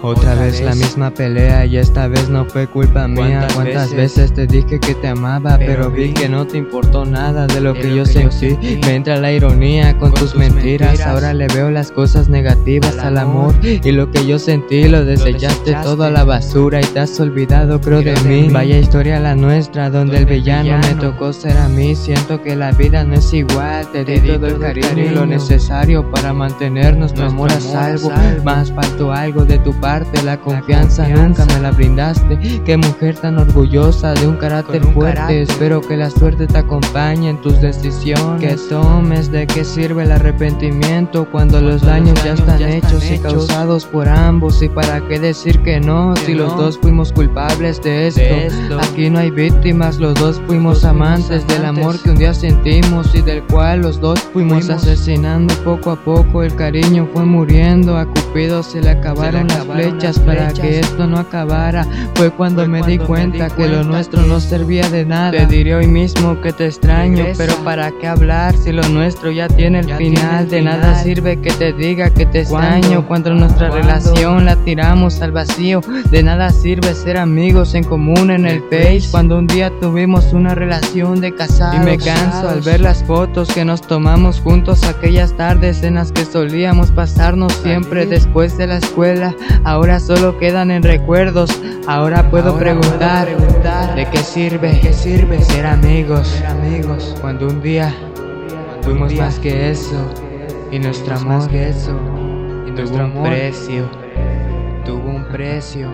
Otra vez la misma pelea y esta vez no fue culpa mía. ¿Cuántas veces te dije que te amaba? Pero vi que no te importó nada de lo que yo sentí. Me entra la ironía con tus mentiras. Ahora le veo las cosas negativas al amor. Y lo que yo sentí lo desechaste todo a la basura y te has olvidado, creo, de mí. Vaya historia la nuestra, donde el villano me tocó ser a mí. Siento que la vida no es igual. Te di todo el cariño y lo necesario para mantener nuestro amor a salvo. Más faltó algo de tu parte la confianza nunca me la brindaste. Qué mujer tan orgullosa de un carácter fuerte. Espero que la suerte te acompañe en tus decisiones. Que tomes de qué sirve el arrepentimiento cuando los daños ya están hechos y causados por ambos. Y para qué decir que no si los dos fuimos culpables de esto. Aquí no hay víctimas, los dos fuimos amantes del amor que un día sentimos y del cual los dos fuimos asesinando poco a poco. El cariño fue muriendo, a Cupido se le acabaron las flechas para que esto no acabara. Fue cuando me di cuenta que lo nuestro no servía de nada. Te diré hoy mismo que te extraño, pero para qué hablar si lo nuestro ya tiene el final. De nada sirve que te diga que te extraño cuando nuestra relación la tiramos al vacío. De nada sirve ser amigos en común en el Face cuando un día tuvimos una relación de casados. Y me canso al ver las fotos que nos tomamos juntos aquellas tardes en las que solíamos pasarnos siempre después de la escuela ahora solo quedan en recuerdos. Ahora puedo preguntar, de qué sirve, qué sirve ser amigos, amigos. Cuando un día fuimos más que eso y nuestro amor que eso y tuvo un precio, tuvo un precio.